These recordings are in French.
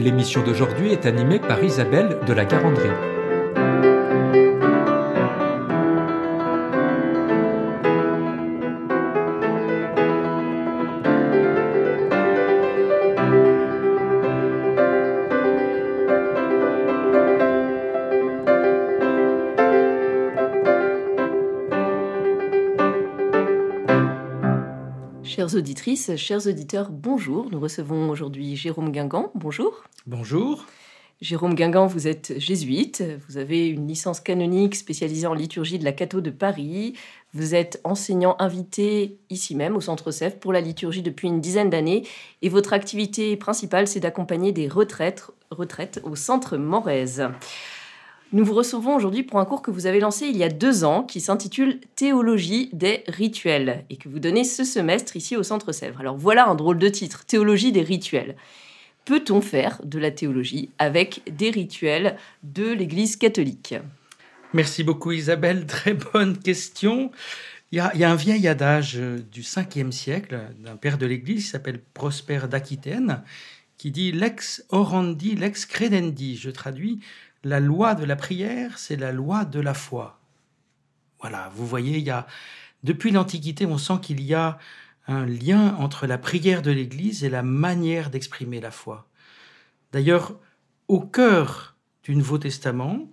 L'émission d'aujourd'hui est animée par Isabelle de la Garandrie. Chères auditrices, chers auditeurs, bonjour. Nous recevons aujourd'hui Jérôme Guingamp. Bonjour. Bonjour. Jérôme Guingamp, vous êtes jésuite. Vous avez une licence canonique spécialisée en liturgie de la Cato de Paris. Vous êtes enseignant invité ici même au Centre Sèvres pour la liturgie depuis une dizaine d'années. Et votre activité principale, c'est d'accompagner des retraites, retraites au Centre Morez. Nous vous recevons aujourd'hui pour un cours que vous avez lancé il y a deux ans qui s'intitule Théologie des rituels et que vous donnez ce semestre ici au Centre Sèvres. Alors voilà un drôle de titre, Théologie des rituels. Peut-on faire de la théologie avec des rituels de l'Église catholique? Merci beaucoup Isabelle, très bonne question. Il y, a, un vieil adage du 5e siècle d'un père de l'Église qui s'appelle Prosper d'Aquitaine qui dit lex orandi, lex credendi. Je traduis la loi de la prière, c'est la loi de la foi. Voilà, vous voyez, il y a depuis l'Antiquité, on sent qu'il y a un lien entre la prière de l'Église et la manière d'exprimer la foi. D'ailleurs, au cœur du Nouveau Testament,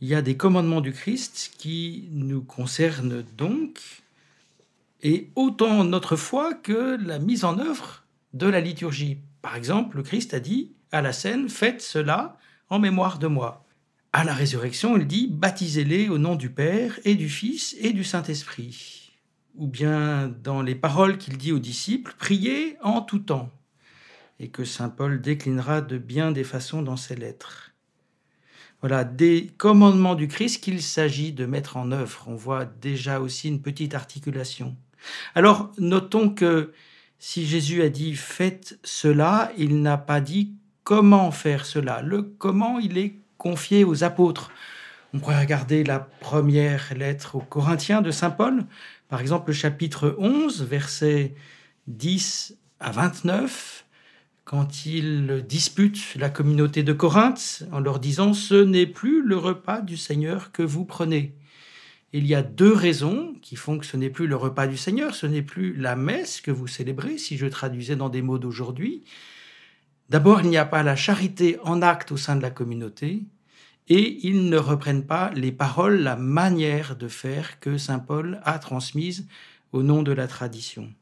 il y a des commandements du Christ qui nous concernent donc, et autant notre foi que la mise en œuvre de la liturgie. Par exemple, le Christ a dit à la scène, faites cela en mémoire de moi. À la résurrection, il dit baptisez-les au nom du Père et du Fils et du Saint-Esprit. Ou bien dans les paroles qu'il dit aux disciples, priez en tout temps, et que Saint Paul déclinera de bien des façons dans ses lettres. Voilà, des commandements du Christ qu'il s'agit de mettre en œuvre. On voit déjà aussi une petite articulation. Alors, notons que si Jésus a dit faites cela, il n'a pas dit comment faire cela. Le comment, il est confié aux apôtres. On pourrait regarder la première lettre aux Corinthiens de Saint Paul, par exemple le chapitre 11, versets 10 à 29, quand il dispute la communauté de Corinthe en leur disant ⁇ Ce n'est plus le repas du Seigneur que vous prenez ⁇ Il y a deux raisons qui font que ce n'est plus le repas du Seigneur, ce n'est plus la messe que vous célébrez, si je traduisais dans des mots d'aujourd'hui, D'abord, il n'y a pas la charité en acte au sein de la communauté, et ils ne reprennent pas les paroles, la manière de faire que Saint Paul a transmise au nom de la tradition.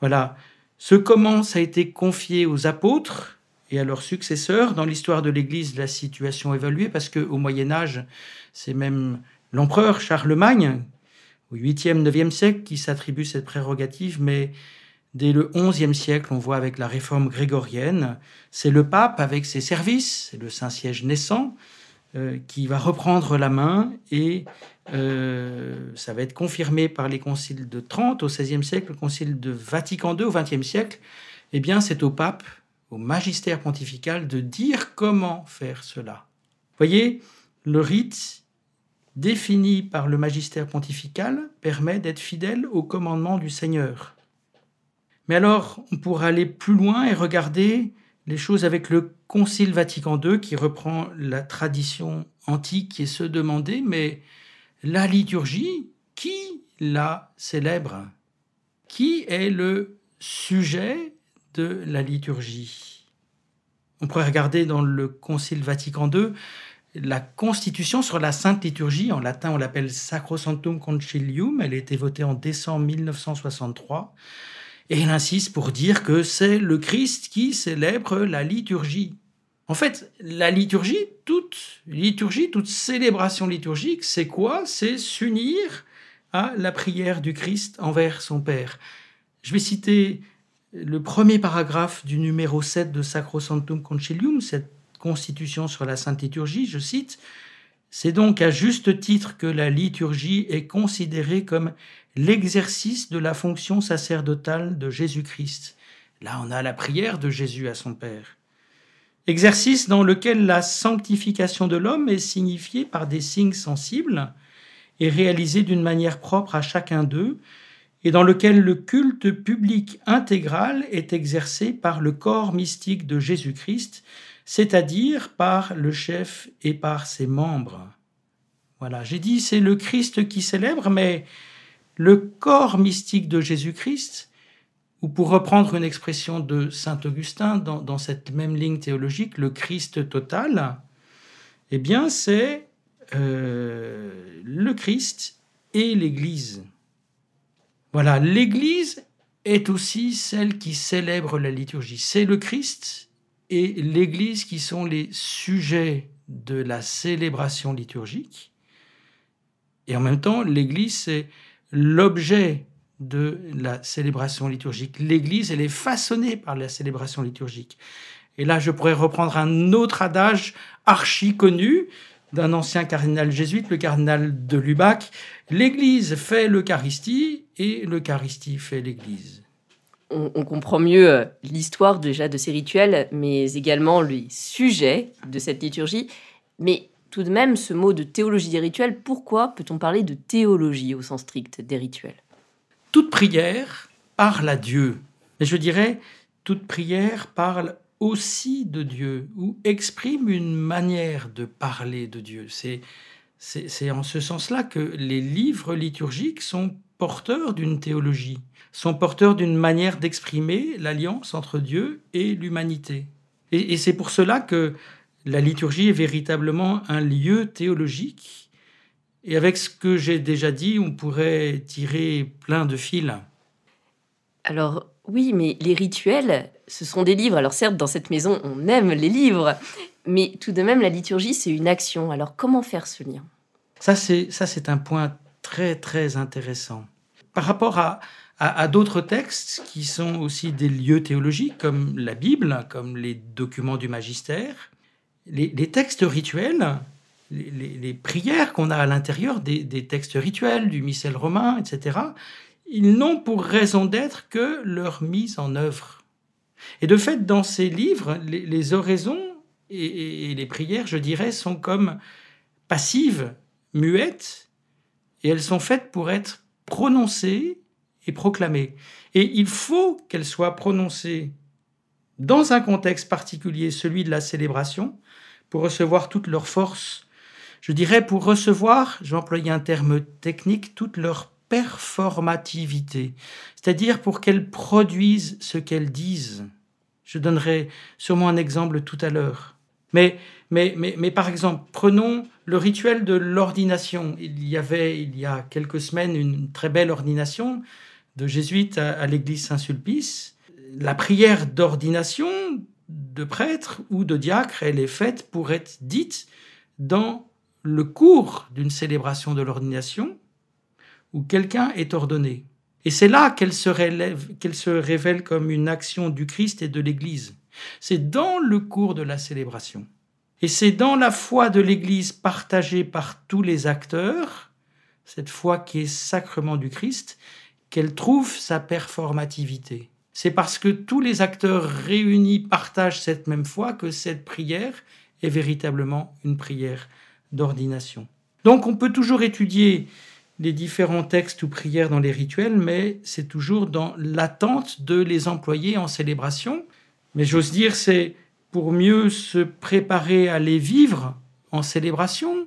Voilà, ce comment ça a été confié aux apôtres et à leurs successeurs. Dans l'histoire de l'Église, la situation a évolué parce qu'au Moyen Âge, c'est même l'empereur Charlemagne, au 8e, 9e siècle, qui s'attribue cette prérogative, mais Dès le XIe siècle, on voit avec la réforme grégorienne, c'est le pape avec ses services, le Saint-Siège naissant, euh, qui va reprendre la main et euh, ça va être confirmé par les conciles de Trente au XVIe siècle, le concile de Vatican II au XXe siècle. Eh bien, c'est au pape, au magistère pontifical, de dire comment faire cela. Voyez, le rite défini par le magistère pontifical permet d'être fidèle au commandement du Seigneur. Mais alors, on pourra aller plus loin et regarder les choses avec le Concile Vatican II qui reprend la tradition antique et se demander, mais la liturgie, qui la célèbre? Qui est le sujet de la liturgie? On pourrait regarder dans le Concile Vatican II la constitution sur la Sainte Liturgie, en latin on l'appelle Sacrosanctum Concilium, elle a été votée en décembre 1963. Et il insiste pour dire que c'est le Christ qui célèbre la liturgie. En fait, la liturgie, toute liturgie, toute célébration liturgique, c'est quoi? C'est s'unir à la prière du Christ envers son Père. Je vais citer le premier paragraphe du numéro 7 de Sacrosanctum Concilium, cette constitution sur la Sainte Liturgie, je cite, C'est donc à juste titre que la liturgie est considérée comme l'exercice de la fonction sacerdotale de Jésus-Christ. Là, on a la prière de Jésus à son Père. Exercice dans lequel la sanctification de l'homme est signifiée par des signes sensibles et réalisée d'une manière propre à chacun d'eux, et dans lequel le culte public intégral est exercé par le corps mystique de Jésus-Christ, c'est-à-dire par le chef et par ses membres. Voilà, j'ai dit c'est le Christ qui célèbre, mais le corps mystique de Jésus-Christ, ou pour reprendre une expression de Saint Augustin dans, cette même ligne théologique, le Christ total, eh bien c'est euh, le Christ et l'Église. Voilà, l'Église est aussi celle qui célèbre la liturgie. C'est le Christ et l'Église qui sont les sujets de la célébration liturgique. Et en même temps, l'Église, c'est l'objet de la célébration liturgique. L'Église, elle est façonnée par la célébration liturgique. Et là, je pourrais reprendre un autre adage archi connu d'un ancien cardinal jésuite, le cardinal de Lubac. L'Église fait l'Eucharistie et l'Eucharistie fait l'Église. On, comprend mieux euh, l'histoire déjà de ces rituels, mais également les sujets de cette liturgie. Mais tout de même, ce mot de théologie des rituels, pourquoi peut-on parler de théologie au sens strict des rituels? Toute prière parle à Dieu. Et je dirais, toute prière parle aussi de Dieu ou exprime une manière de parler de Dieu. C'est, c'est, en ce sens-là que les livres liturgiques sont porteurs d'une théologie, sont porteurs d'une manière d'exprimer l'alliance entre Dieu et l'humanité. et c'est pour cela que la liturgie est véritablement un lieu théologique. Et avec ce que j'ai déjà dit, on pourrait tirer plein de fils. Alors oui, mais les rituels, ce sont des livres. Alors certes, dans cette maison, on aime les livres, mais tout de même, la liturgie, c'est une action. Alors comment faire ce lien? Ça, c'est ça, c'est un point très très intéressant. Par rapport à, à d'autres textes qui sont aussi des lieux théologiques, comme la Bible, comme les documents du magistère, les, textes rituels, les, prières qu'on a à l'intérieur des, textes rituels, du missel romain, etc., ils n'ont pour raison d'être que leur mise en œuvre. Et de fait, dans ces livres, les, oraisons et, les prières, je dirais, sont comme passives, muettes, et elles sont faites pour être prononcées et proclamées. Et il faut qu'elles soient prononcées dans un contexte particulier, celui de la célébration, pour recevoir toute leur force. Je dirais pour recevoir, j'ai employé un terme technique, toute leur performativité, c'est-à-dire pour qu'elles produisent ce qu'elles disent. Je donnerai sûrement un exemple tout à l'heure. Mais, mais, mais, mais par exemple, prenons le rituel de l'ordination. Il y avait, il y a quelques semaines, une très belle ordination de jésuites à l'église Saint-Sulpice. La prière d'ordination de prêtre ou de diacre, elle est faite pour être dite dans le cours d'une célébration de l'ordination où quelqu'un est ordonné. Et c'est là qu'elle se, révèle comme une action du Christ et de l'Église. C'est dans le cours de la célébration. Et c'est dans la foi de l'Église partagée par tous les acteurs, cette foi qui est sacrement du Christ, qu'elle trouve sa performativité c'est parce que tous les acteurs réunis partagent cette même foi que cette prière est véritablement une prière d'ordination. Donc on peut toujours étudier les différents textes ou prières dans les rituels, mais c'est toujours dans l'attente de les employer en célébration. Mais j'ose dire, c'est pour mieux se préparer à les vivre en célébration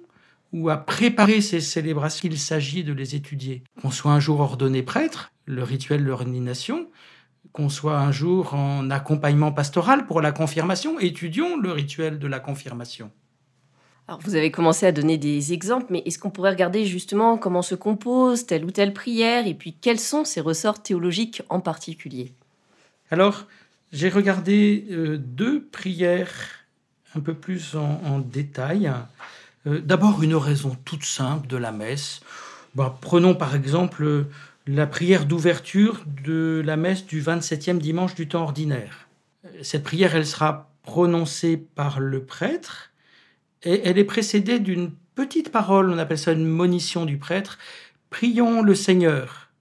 ou à préparer ces célébrations qu'il s'agit de les étudier. Qu'on soit un jour ordonné prêtre, le rituel de l'ordination, qu'on soit un jour en accompagnement pastoral pour la confirmation, étudions le rituel de la confirmation. Alors vous avez commencé à donner des exemples, mais est-ce qu'on pourrait regarder justement comment se compose telle ou telle prière et puis quels sont ses ressorts théologiques en particulier? Alors, j'ai regardé euh, deux prières un peu plus en, détail. Euh, d'abord, une raison toute simple de la messe. Bah, prenons par exemple la prière d'ouverture de la messe du 27e dimanche du temps ordinaire. Cette prière, elle sera prononcée par le prêtre et elle est précédée d'une petite parole, on appelle ça une monition du prêtre, Prions le Seigneur,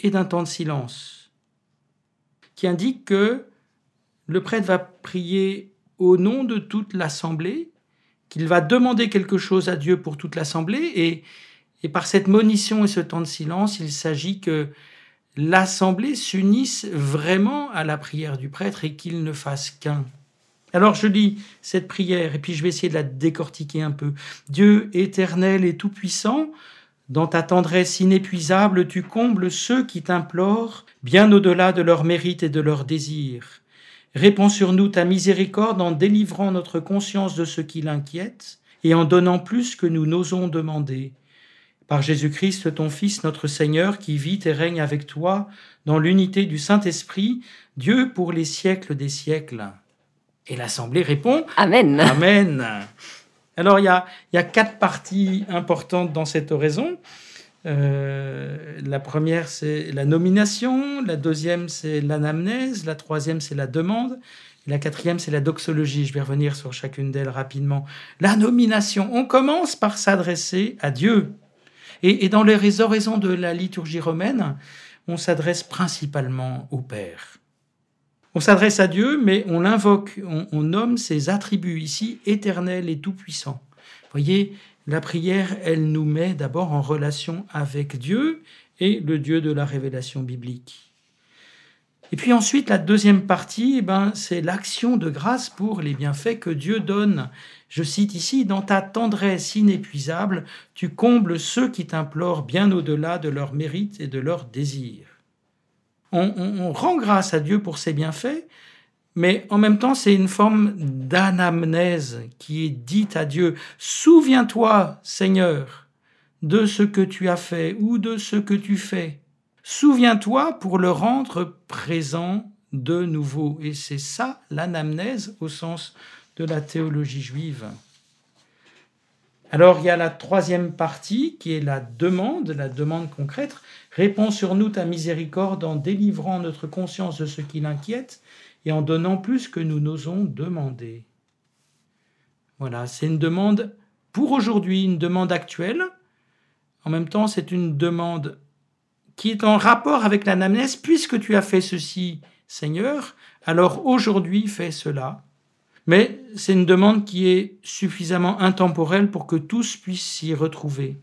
et d'un temps de silence, qui indique que le prêtre va prier au nom de toute l'assemblée, qu'il va demander quelque chose à Dieu pour toute l'assemblée, et, et par cette monition et ce temps de silence, il s'agit que l'assemblée s'unisse vraiment à la prière du prêtre et qu'il ne fasse qu'un. Alors je lis cette prière et puis je vais essayer de la décortiquer un peu. Dieu éternel et tout-puissant, dans ta tendresse inépuisable, tu combles ceux qui t'implorent, bien au-delà de leurs mérites et de leurs désirs. Réponds sur nous ta miséricorde en délivrant notre conscience de ce qui l'inquiète et en donnant plus que nous n'osons demander. Par Jésus-Christ, ton Fils, notre Seigneur, qui vit et règne avec toi dans l'unité du Saint-Esprit, Dieu pour les siècles des siècles. Et l'Assemblée répond Amen. Amen. Alors il y a, il y a quatre parties importantes dans cette oraison. Euh, la première, c'est la nomination, la deuxième, c'est l'anamnèse, la troisième, c'est la demande, et la quatrième, c'est la doxologie. Je vais revenir sur chacune d'elles rapidement. La nomination, on commence par s'adresser à Dieu. Et, dans les oraisons de la liturgie romaine, on s'adresse principalement au Père. On s'adresse à Dieu, mais on l'invoque, on, on, nomme ses attributs ici, éternel et tout-puissant. Voyez, la prière, elle nous met d'abord en relation avec Dieu et le Dieu de la révélation biblique. Et puis ensuite, la deuxième partie, eh ben, c'est l'action de grâce pour les bienfaits que Dieu donne. Je cite ici, dans ta tendresse inépuisable, tu combles ceux qui t'implorent bien au-delà de leurs mérites et de leurs désirs on, on, rend grâce à Dieu pour ses bienfaits, mais en même temps, c'est une forme d'anamnèse qui est dite à Dieu. Souviens-toi, Seigneur, de ce que tu as fait ou de ce que tu fais. Souviens-toi pour le rendre présent de nouveau. Et c'est ça l'anamnèse au sens de la théologie juive. Alors il y a la troisième partie qui est la demande, la demande concrète. Réponds sur nous ta miséricorde en délivrant notre conscience de ce qui l'inquiète et en donnant plus que nous n'osons demander. Voilà, c'est une demande pour aujourd'hui, une demande actuelle. En même temps, c'est une demande qui est en rapport avec l'anamnèse. Puisque tu as fait ceci, Seigneur, alors aujourd'hui fais cela. Mais c'est une demande qui est suffisamment intemporelle pour que tous puissent s'y retrouver.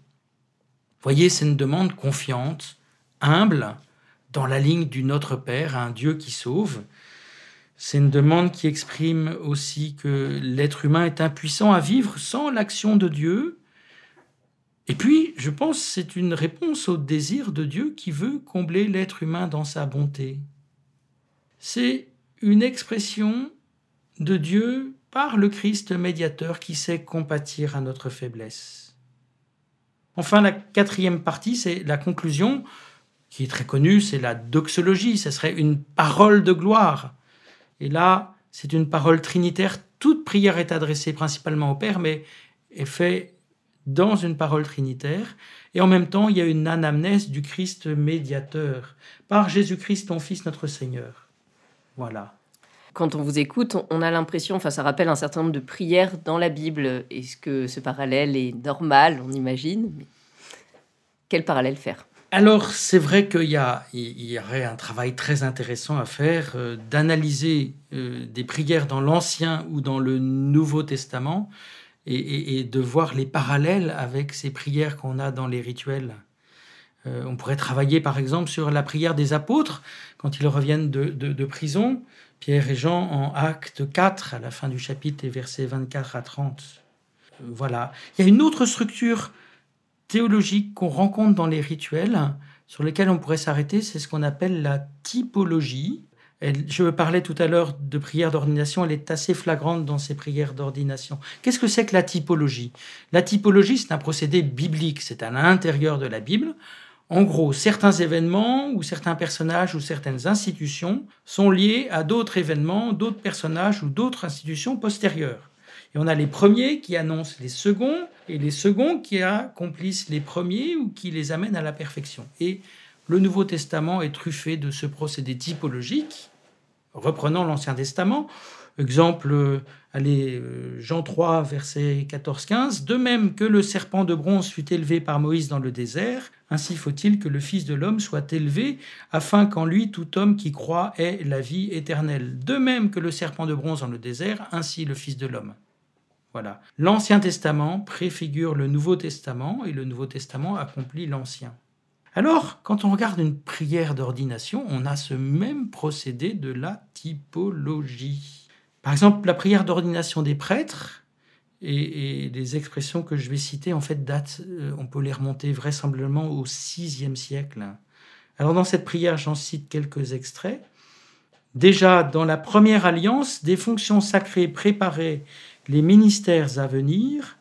Voyez, c'est une demande confiante, humble, dans la ligne du Notre Père, un Dieu qui sauve. C'est une demande qui exprime aussi que l'être humain est impuissant à vivre sans l'action de Dieu. Et puis, je pense, c'est une réponse au désir de Dieu qui veut combler l'être humain dans sa bonté. C'est une expression de Dieu par le Christ médiateur qui sait compatir à notre faiblesse. Enfin, la quatrième partie, c'est la conclusion, qui est très connue, c'est la doxologie, ce serait une parole de gloire. Et là, c'est une parole trinitaire, toute prière est adressée principalement au Père, mais est faite dans une parole trinitaire. Et en même temps, il y a une anamnèse du Christ médiateur, par Jésus-Christ, ton Fils, notre Seigneur. Voilà quand on vous écoute, on a l'impression, enfin ça rappelle un certain nombre de prières dans la Bible. Est-ce que ce parallèle est normal, on imagine? Quel parallèle faire? Alors, c'est vrai qu'il y, y, aurait un travail très intéressant à faire euh, d'analyser euh, des prières dans l'Ancien ou dans le Nouveau Testament et, de voir les parallèles avec ces prières qu'on a dans les rituels. Euh, on pourrait travailler par exemple sur la prière des apôtres quand ils reviennent de prison. Pierre et Jean en acte 4, à la fin du chapitre, les versets 24 à 30. Euh, voilà. Il y a une autre structure théologique qu'on rencontre dans les rituels, sur lesquels on pourrait s'arrêter, c'est ce qu'on appelle la typologie. Je parlais tout à l'heure de prière d'ordination, elle est assez flagrante dans ces prières d'ordination. Qu'est-ce que c'est que la typologie? La typologie, c'est un procédé biblique, c'est à l'intérieur de la Bible. En gros, certains événements ou certains personnages ou certaines institutions sont liés à d'autres événements, d'autres personnages ou d'autres institutions postérieures. Et on a les premiers qui annoncent les seconds et les seconds qui accomplissent les premiers ou qui les amènent à la perfection. Et le Nouveau Testament est truffé de ce procédé typologique, reprenant l'Ancien Testament. Exemple, allez, euh, Jean 3, verset 14-15. De même que le serpent de bronze fut élevé par Moïse dans le désert, ainsi faut-il que le Fils de l'homme soit élevé, afin qu'en lui tout homme qui croit ait la vie éternelle. De même que le serpent de bronze dans le désert, ainsi le Fils de l'homme. Voilà. L'Ancien Testament préfigure le Nouveau Testament et le Nouveau Testament accomplit l'Ancien. Alors, quand on regarde une prière d'ordination, on a ce même procédé de la typologie. Par exemple, la prière d'ordination des prêtres et, les expressions que je vais citer, en fait, datent, euh, on peut les remonter vraisemblablement au VIe siècle. Alors, dans cette prière, j'en cite quelques extraits. Déjà, dans la première alliance, des fonctions sacrées préparaient les ministères à venir.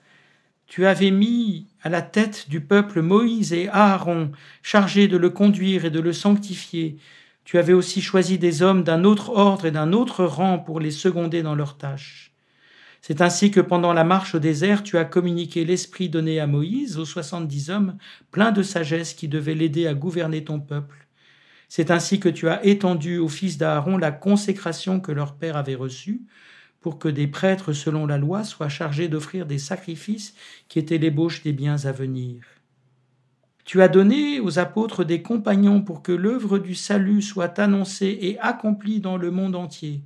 Tu avais mis à la tête du peuple Moïse et Aaron, chargés de le conduire et de le sanctifier, tu avais aussi choisi des hommes d'un autre ordre et d'un autre rang pour les seconder dans leurs tâches. C'est ainsi que pendant la marche au désert, tu as communiqué l'esprit donné à Moïse aux soixante-dix hommes pleins de sagesse qui devaient l'aider à gouverner ton peuple. C'est ainsi que tu as étendu aux fils d'Aaron la consécration que leur père avait reçue, pour que des prêtres selon la loi soient chargés d'offrir des sacrifices qui étaient l'ébauche des biens à venir. Tu as donné aux apôtres des compagnons pour que l'œuvre du salut soit annoncée et accomplie dans le monde entier.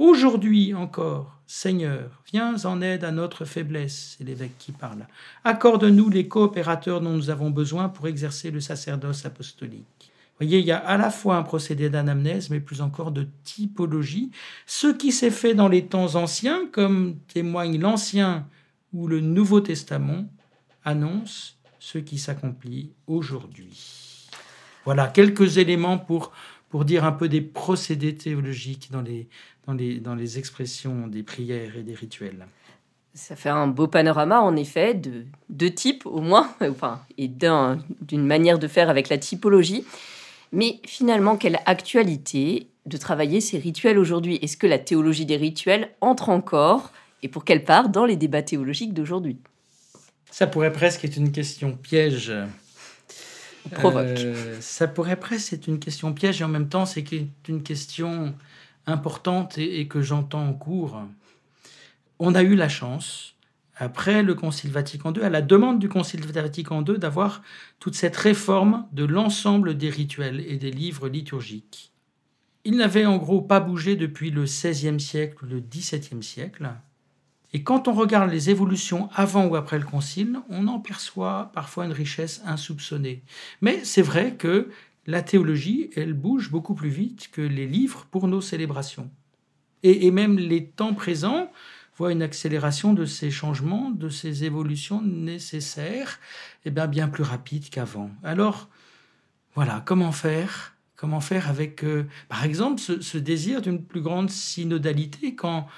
Aujourd'hui encore, Seigneur, viens en aide à notre faiblesse, c'est l'évêque qui parle. Accorde-nous les coopérateurs dont nous avons besoin pour exercer le sacerdoce apostolique. Voyez, il y a à la fois un procédé d'anamnèse, mais plus encore de typologie. Ce qui s'est fait dans les temps anciens, comme témoigne l'Ancien ou le Nouveau Testament, annonce ce qui s'accomplit aujourd'hui. Voilà quelques éléments pour, pour dire un peu des procédés théologiques dans les, dans, les, dans les expressions des prières et des rituels. Ça fait un beau panorama, en effet, de deux types au moins, enfin, et d'une manière de faire avec la typologie. Mais finalement, quelle actualité de travailler ces rituels aujourd'hui? Est-ce que la théologie des rituels entre encore, et pour quelle part, dans les débats théologiques d'aujourd'hui? Ça pourrait presque être une question piège. Provoque. Euh, ça pourrait presque être une question piège et en même temps, c'est une question importante et, que j'entends en cours. On a eu la chance, après le Concile Vatican II, à la demande du Concile Vatican II, d'avoir toute cette réforme de l'ensemble des rituels et des livres liturgiques. Il n'avait en gros pas bougé depuis le XVIe siècle, le XVIIe siècle. Et quand on regarde les évolutions avant ou après le Concile, on en perçoit parfois une richesse insoupçonnée. Mais c'est vrai que la théologie, elle bouge beaucoup plus vite que les livres pour nos célébrations. Et, même les temps présents voient une accélération de ces changements, de ces évolutions nécessaires, et eh bien, bien plus rapide qu'avant. Alors, voilà, comment faire? Comment faire avec, euh, par exemple, ce, ce désir d'une plus grande synodalité quand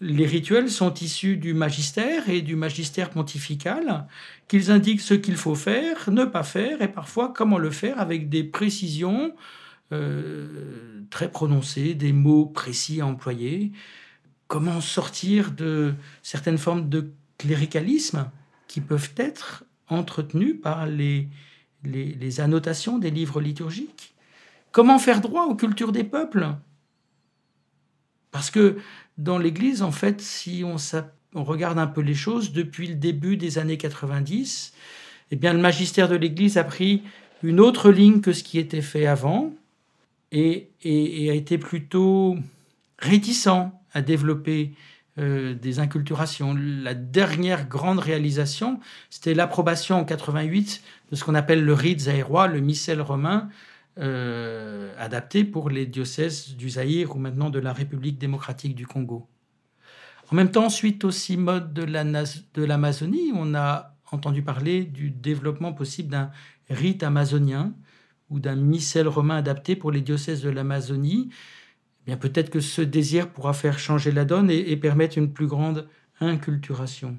les rituels sont issus du magistère et du magistère pontifical, qu'ils indiquent ce qu'il faut faire, ne pas faire, et parfois comment le faire avec des précisions euh, très prononcées, des mots précis à employer, comment sortir de certaines formes de cléricalisme qui peuvent être entretenues par les, les annotations des livres liturgiques? Comment faire droit aux cultures des peuples? Parce que dans l'Église, en fait, si on, regarde un peu les choses, depuis le début des années 90, eh bien, le magistère de l'Église a pris une autre ligne que ce qui était fait avant et, a été plutôt réticent à développer euh, des inculturations. La dernière grande réalisation, c'était l'approbation en 88 de ce qu'on appelle le rite zaïrois, le missel romain, euh, adapté pour les diocèses du Zaïre ou maintenant de la République démocratique du Congo. En même temps, suite au mode de l'Amazonie, on a entendu parler du développement possible d'un rite amazonien ou d'un missel romain adapté pour les diocèses de l'Amazonie. Eh peut-être que ce désir pourra faire changer la donne et permettre une plus grande inculturation.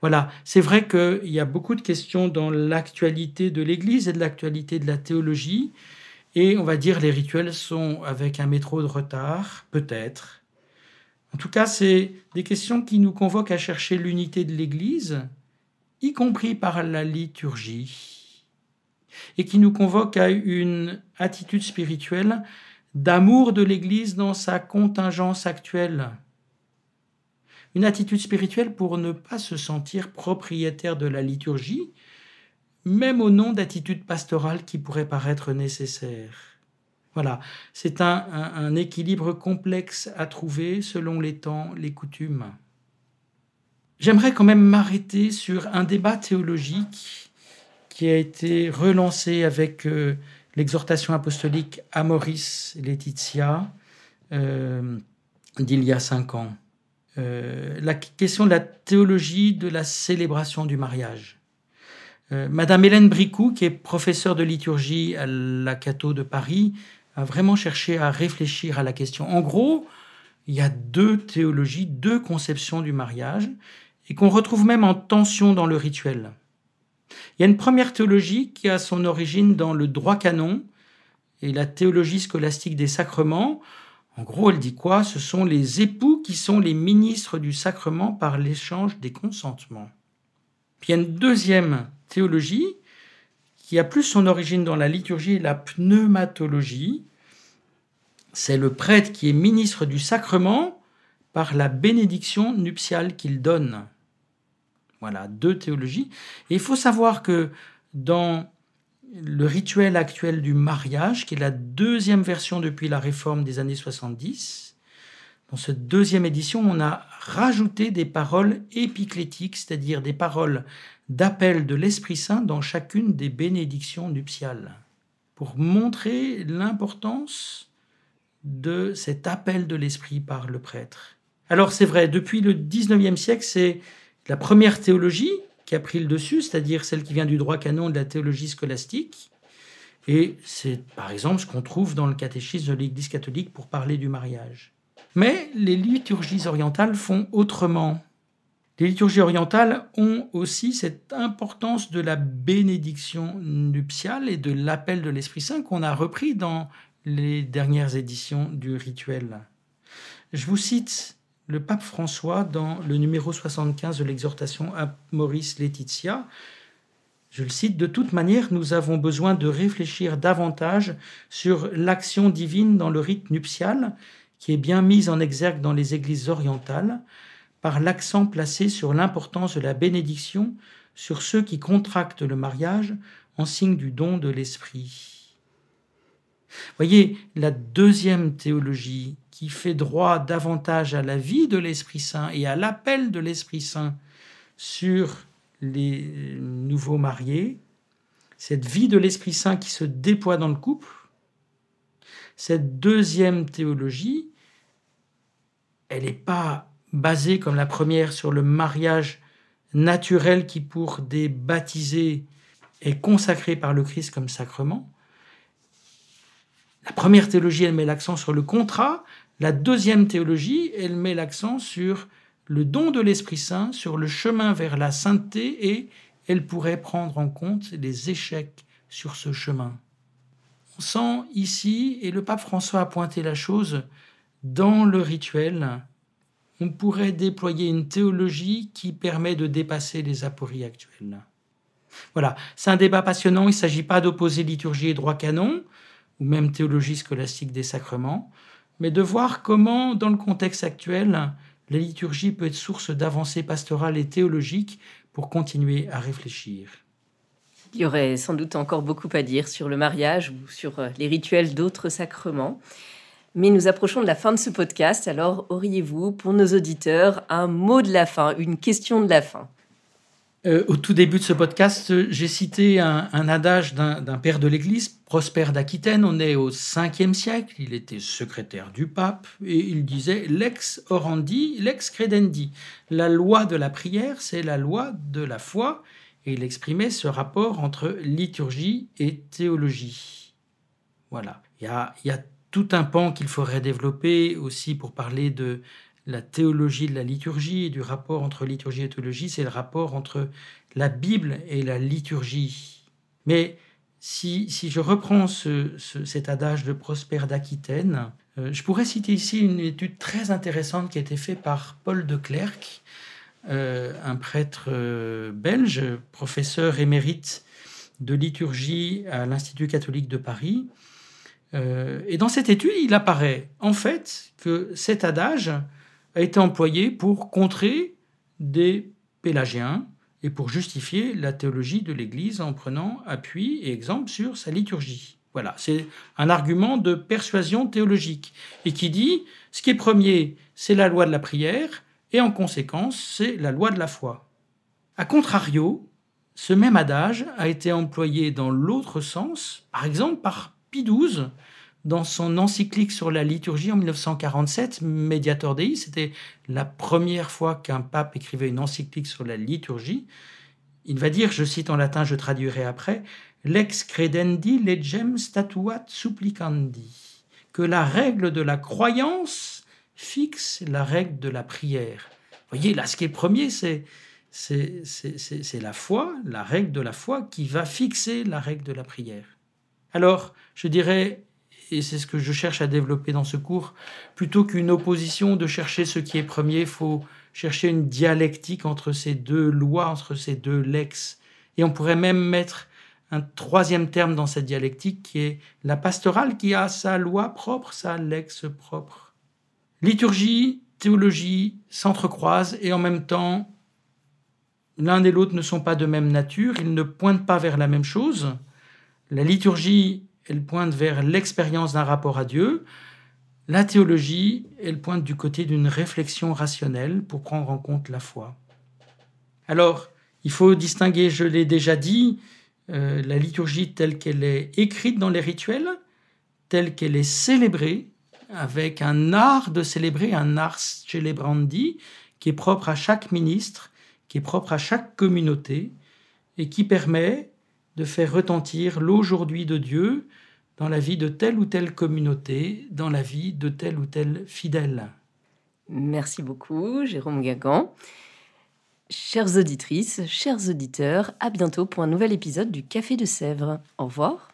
Voilà, c'est vrai qu'il y a beaucoup de questions dans l'actualité de l'Église et de l'actualité de la théologie. Et on va dire les rituels sont avec un métro de retard, peut-être. En tout cas, c'est des questions qui nous convoquent à chercher l'unité de l'Église, y compris par la liturgie, et qui nous convoquent à une attitude spirituelle d'amour de l'Église dans sa contingence actuelle. Une attitude spirituelle pour ne pas se sentir propriétaire de la liturgie, même au nom d'attitudes pastorales qui pourraient paraître nécessaires. Voilà, c'est un, équilibre complexe à trouver selon les temps, les coutumes. J'aimerais quand même m'arrêter sur un débat théologique qui a été relancé avec euh, l'exhortation apostolique Amoris Laetitia euh, d'il y a cinq ans. Euh, la question de la théologie de la célébration du mariage. Madame Hélène Bricou, qui est professeure de liturgie à la Cato de Paris, a vraiment cherché à réfléchir à la question. En gros, il y a deux théologies, deux conceptions du mariage, et qu'on retrouve même en tension dans le rituel. Il y a une première théologie qui a son origine dans le droit canon et la théologie scolastique des sacrements. En gros, elle dit quoi? Ce sont les époux qui sont les ministres du sacrement par l'échange des consentements. Puis il y a une deuxième théologie qui a plus son origine dans la liturgie et la pneumatologie. C'est le prêtre qui est ministre du sacrement par la bénédiction nuptiale qu'il donne. Voilà, deux théologies. Et il faut savoir que dans le rituel actuel du mariage, qui est la deuxième version depuis la réforme des années 70, dans cette deuxième édition, on a rajouté des paroles épiclétiques, c'est-à-dire des paroles d'appel de l'Esprit Saint dans chacune des bénédictions nuptiales, pour montrer l'importance de cet appel de l'Esprit par le prêtre. Alors c'est vrai, depuis le XIXe siècle, c'est la première théologie qui a pris le dessus, c'est-à-dire celle qui vient du droit canon de la théologie scolastique. Et c'est par exemple ce qu'on trouve dans le catéchisme de l'Église catholique pour parler du mariage. Mais les liturgies orientales font autrement. Les liturgies orientales ont aussi cette importance de la bénédiction nuptiale et de l'appel de l'Esprit Saint qu'on a repris dans les dernières éditions du rituel. Je vous cite le pape François dans le numéro 75 de l'exhortation à Maurice Laetitia. Je le cite, De toute manière, nous avons besoin de réfléchir davantage sur l'action divine dans le rite nuptial, qui est bien mise en exergue dans les églises orientales, par l'accent placé sur l'importance de la bénédiction sur ceux qui contractent le mariage en signe du don de l'Esprit. Voyez, la deuxième théologie qui fait droit davantage à la vie de l'Esprit Saint et à l'appel de l'Esprit Saint sur les nouveaux mariés, cette vie de l'Esprit Saint qui se déploie dans le couple, cette deuxième théologie, elle n'est pas basée comme la première sur le mariage naturel qui pour des baptisés est consacré par le Christ comme sacrement. La première théologie, elle met l'accent sur le contrat. La deuxième théologie, elle met l'accent sur le don de l'Esprit Saint, sur le chemin vers la sainteté et elle pourrait prendre en compte les échecs sur ce chemin. On sent ici, et le pape François a pointé la chose, dans le rituel, on pourrait déployer une théologie qui permet de dépasser les apories actuelles. Voilà, c'est un débat passionnant. Il ne s'agit pas d'opposer liturgie et droit canon, ou même théologie scolastique des sacrements, mais de voir comment, dans le contexte actuel, la liturgie peut être source d'avancées pastorales et théologiques pour continuer à réfléchir. Il y aurait sans doute encore beaucoup à dire sur le mariage ou sur euh, les rituels d'autres sacrements. Mais nous approchons de la fin de ce podcast, alors auriez-vous pour nos auditeurs un mot de la fin, une question de la fin? Euh, au tout début de ce podcast, j'ai cité un, adage d'un père de l'Église, Prosper d'Aquitaine. On est au 5e siècle. Il était secrétaire du pape et il disait lex orandi, lex credendi. La loi de la prière, c'est la loi de la foi. Et il exprimait ce rapport entre liturgie et théologie. Voilà. Il y a, il y a tout un pan qu'il faudrait développer aussi pour parler de la théologie de la liturgie et du rapport entre liturgie et théologie, c'est le rapport entre la Bible et la liturgie. Mais si, si je reprends ce, cet adage de Prosper d'Aquitaine, Euh, je pourrais citer ici une étude très intéressante qui a été faite par Paul de Klerk, euh, un prêtre euh, belge, professeur émérite de liturgie à l'Institut catholique de Paris. Et dans cette étude, il apparaît en fait que cet adage a été employé pour contrer des pélagiens et pour justifier la théologie de l'Église en prenant appui et exemple sur sa liturgie. Voilà, c'est un argument de persuasion théologique et qui dit ce qui est premier, c'est la loi de la prière et en conséquence, c'est la loi de la foi. A contrario, ce même adage a été employé dans l'autre sens, par exemple par Pie XII dans son encyclique sur la liturgie en 1947, Mediator Dei, c'était la première fois qu'un pape écrivait une encyclique sur la liturgie. Il va dire, je cite en latin, je traduirai après, lex credendi legem statuat supplicandi, que la règle de la croyance fixe la règle de la prière. Vous voyez, là, ce qui est premier, c'est c'est la foi, la règle de la foi qui va fixer la règle de la prière. Alors, je dirais, et c'est ce que je cherche à développer dans ce cours, plutôt qu'une opposition de chercher ce qui est premier, il faut chercher une dialectique entre ces deux lois, entre ces deux lex. Et on pourrait même mettre un troisième terme dans cette dialectique qui est la pastorale qui a sa loi propre, sa lex propre. Liturgie, théologie s'entrecroisent et en même temps, l'un et l'autre ne sont pas de même nature, ils ne pointent pas vers la même chose. La liturgie, elle pointe vers l'expérience d'un rapport à Dieu. La théologie, elle pointe du côté d'une réflexion rationnelle pour prendre en compte la foi. Alors, il faut distinguer, je l'ai déjà dit, euh, la liturgie telle qu'elle est écrite dans les rituels, telle qu'elle est célébrée, avec un art de célébrer, un ars celebrandi, qui est propre à chaque ministre, qui est propre à chaque communauté, et qui permet de faire retentir l'aujourd'hui de Dieu dans la vie de telle ou telle communauté, dans la vie de tel ou tel fidèle. Merci beaucoup, Jérôme Gagan. Chères auditrices, chers auditeurs, à bientôt pour un nouvel épisode du Café de Sèvres. Au revoir.